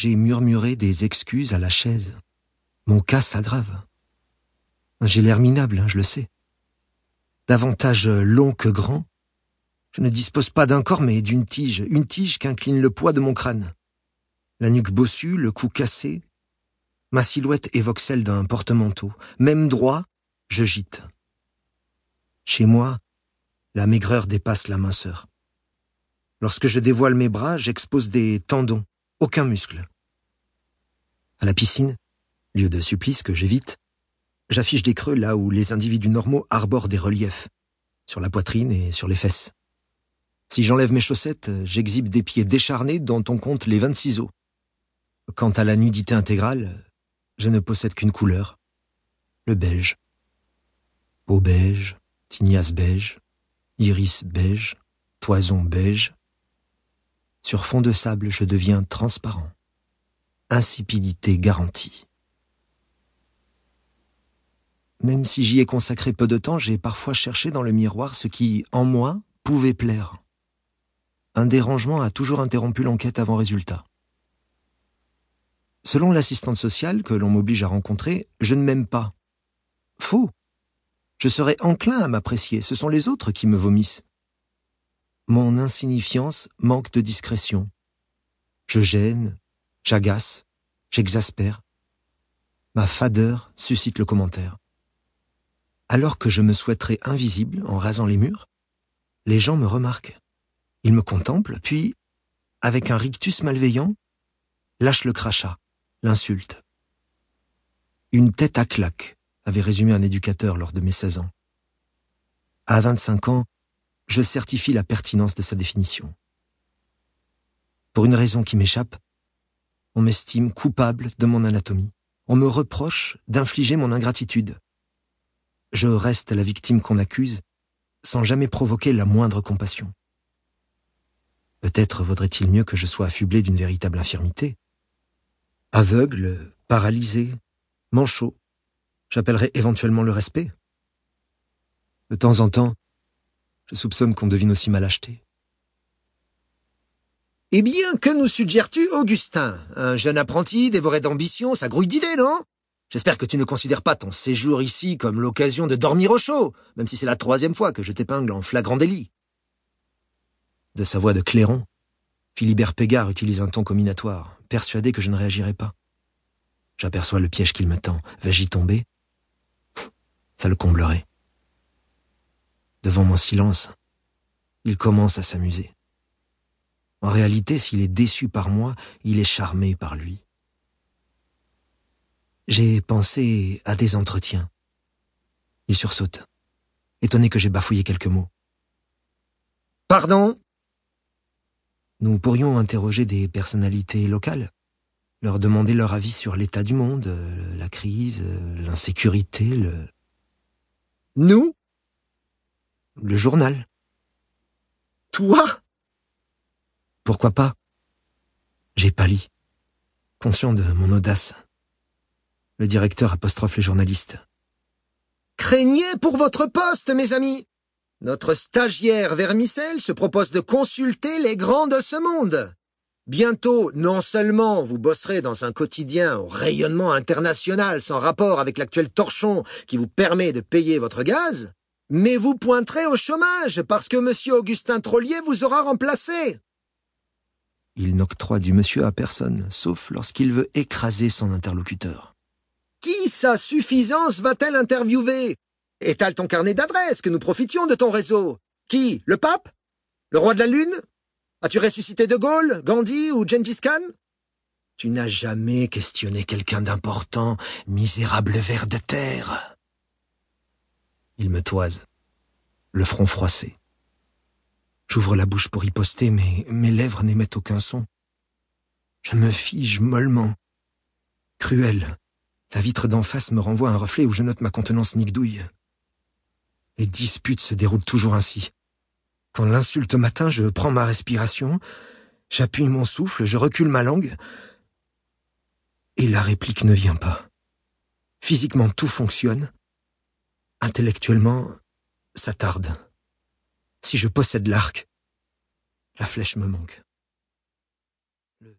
j'ai murmuré des excuses à la chaise. Mon cas s'aggrave. J'ai l'air minable, hein, je le sais. Davantage long que grand. Je ne dispose pas d'un corps, mais d'une tige, une tige qu'incline le poids de mon crâne. La nuque bossue, le cou cassé. Ma silhouette évoque celle d'un porte-manteau. Même droit, je gîte. Chez moi, la maigreur dépasse la minceur. Lorsque je dévoile mes bras, j'expose des tendons, aucun muscle. À la piscine, lieu de supplice que j'évite, j'affiche des creux là où les individus normaux arborent des reliefs, sur la poitrine et sur les fesses. Si j'enlève mes chaussettes, j'exhibe des pieds décharnés dont on compte les 26 os. Quant à la nudité intégrale, je ne possède qu'une couleur, le beige. Peau beige, tignasse beige, iris beige, toison beige. Sur fond de sable, je deviens transparent. Insipidité garantie. Même si j'y ai consacré peu de temps, j'ai parfois cherché dans le miroir ce qui, en moi, pouvait plaire. Un dérangement a toujours interrompu l'enquête avant résultat. Selon l'assistante sociale que l'on m'oblige à rencontrer, je ne m'aime pas. Faux. Je serais enclin à m'apprécier, ce sont les autres qui me vomissent. Mon insignifiance manque de discrétion. Je gêne, j'agace, j'exaspère. Ma fadeur suscite le commentaire. Alors que je me souhaiterais invisible en rasant les murs, les gens me remarquent. Ils me contemplent, puis, avec un rictus malveillant, lâchent le crachat, l'insulte. Une tête à claque, avait résumé un éducateur lors de mes 16 ans. À 25 ans, je certifie la pertinence de sa définition. Pour une raison qui m'échappe, on m'estime coupable de mon anatomie. On me reproche d'infliger mon ingratitude. Je reste la victime qu'on accuse sans jamais provoquer la moindre compassion. Peut-être vaudrait-il mieux que je sois affublé d'une véritable infirmité. Aveugle, paralysé, manchot, j'appellerai éventuellement le respect. De temps en temps, je soupçonne qu'on devine aussi mal acheté. Eh bien, que nous suggères-tu, Augustin? Un jeune apprenti dévoré d'ambition, ça grouille d'idées, non? J'espère que tu ne considères pas ton séjour ici comme l'occasion de dormir au chaud, même si c'est la troisième fois que je t'épingle en flagrant délit. De sa voix de clairon, Philibert Pégard utilise un ton combinatoire, persuadé que je ne réagirai pas. J'aperçois le piège qu'il me tend. Vais-je y tomber Ça le comblerait. Devant mon silence, il commence à s'amuser. En réalité, s'il est déçu par moi, il est charmé par lui. J'ai pensé à des entretiens. Il sursaute, étonné que j'ai bafouillé quelques mots. Pardon? Nous pourrions interroger des personnalités locales, leur demander leur avis sur l'état du monde, euh, la crise, euh, l'insécurité, le... Nous? Le journal. Toi? Pourquoi pas? J'ai pâli, conscient de mon audace. Le directeur apostrophe les journalistes. Craignez pour votre poste, mes amis. Notre stagiaire Vermicelle se propose de consulter les grands de ce monde. Bientôt, non seulement vous bosserez dans un quotidien au rayonnement international sans rapport avec l'actuel torchon qui vous permet de payer votre gaz, mais vous pointerez au chômage parce que monsieur Augustin Trollier vous aura remplacé. Il n'octroie du monsieur à personne, sauf lorsqu'il veut écraser son interlocuteur. Qui sa suffisance va-t-elle interviewer? Étale ton carnet d'adresses, que nous profitions de ton réseau. Qui Le pape? Le roi de la Lune? As-tu ressuscité De Gaulle, Gandhi ou Gengis Khan? Tu n'as jamais questionné quelqu'un d'important, misérable ver de terre. Il me toise, le front froissé. J'ouvre la bouche pour y poster, mais mes lèvres n'émettent aucun son. Je me fige mollement. Cruel, la vitre d'en face me renvoie un reflet où je note ma contenance nigdouille. Les disputes se déroulent toujours ainsi. Quand l'insulte matin, je prends ma respiration, j'appuie mon souffle, je recule ma langue, et la réplique ne vient pas. Physiquement, tout fonctionne. Intellectuellement, ça tarde. Si je possède l'arc, la flèche me manque.